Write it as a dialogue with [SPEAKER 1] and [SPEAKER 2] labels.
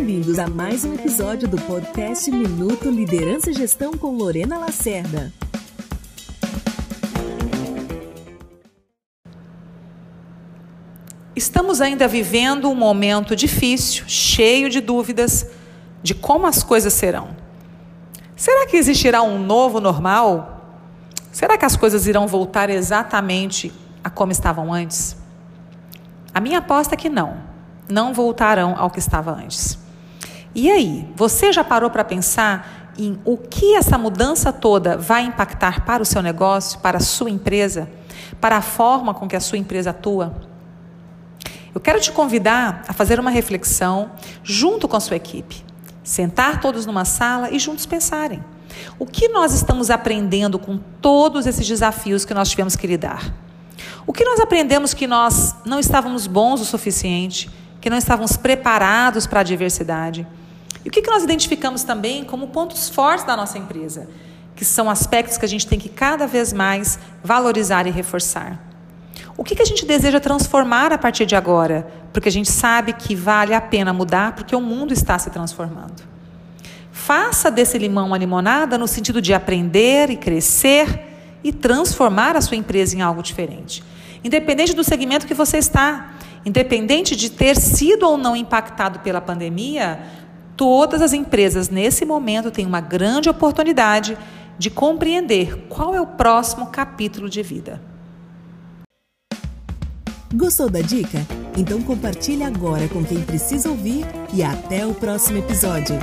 [SPEAKER 1] bem-vindos a mais um episódio do podcast Minuto Liderança e Gestão com Lorena Lacerda.
[SPEAKER 2] Estamos ainda vivendo um momento difícil, cheio de dúvidas de como as coisas serão. Será que existirá um novo normal? Será que as coisas irão voltar exatamente a como estavam antes? A minha aposta é que não. Não voltarão ao que estava antes. E aí, você já parou para pensar em o que essa mudança toda vai impactar para o seu negócio, para a sua empresa, para a forma com que a sua empresa atua? Eu quero te convidar a fazer uma reflexão junto com a sua equipe. Sentar todos numa sala e juntos pensarem. O que nós estamos aprendendo com todos esses desafios que nós tivemos que lidar? O que nós aprendemos que nós não estávamos bons o suficiente, que não estávamos preparados para a diversidade? E o que nós identificamos também como pontos fortes da nossa empresa, que são aspectos que a gente tem que cada vez mais valorizar e reforçar? O que, que a gente deseja transformar a partir de agora? Porque a gente sabe que vale a pena mudar porque o mundo está se transformando. Faça desse limão uma limonada no sentido de aprender e crescer e transformar a sua empresa em algo diferente. Independente do segmento que você está, independente de ter sido ou não impactado pela pandemia, todas as empresas nesse momento têm uma grande oportunidade de compreender qual é o próximo capítulo de vida.
[SPEAKER 1] Gostou da dica? Então compartilhe agora com quem precisa ouvir e até o próximo episódio.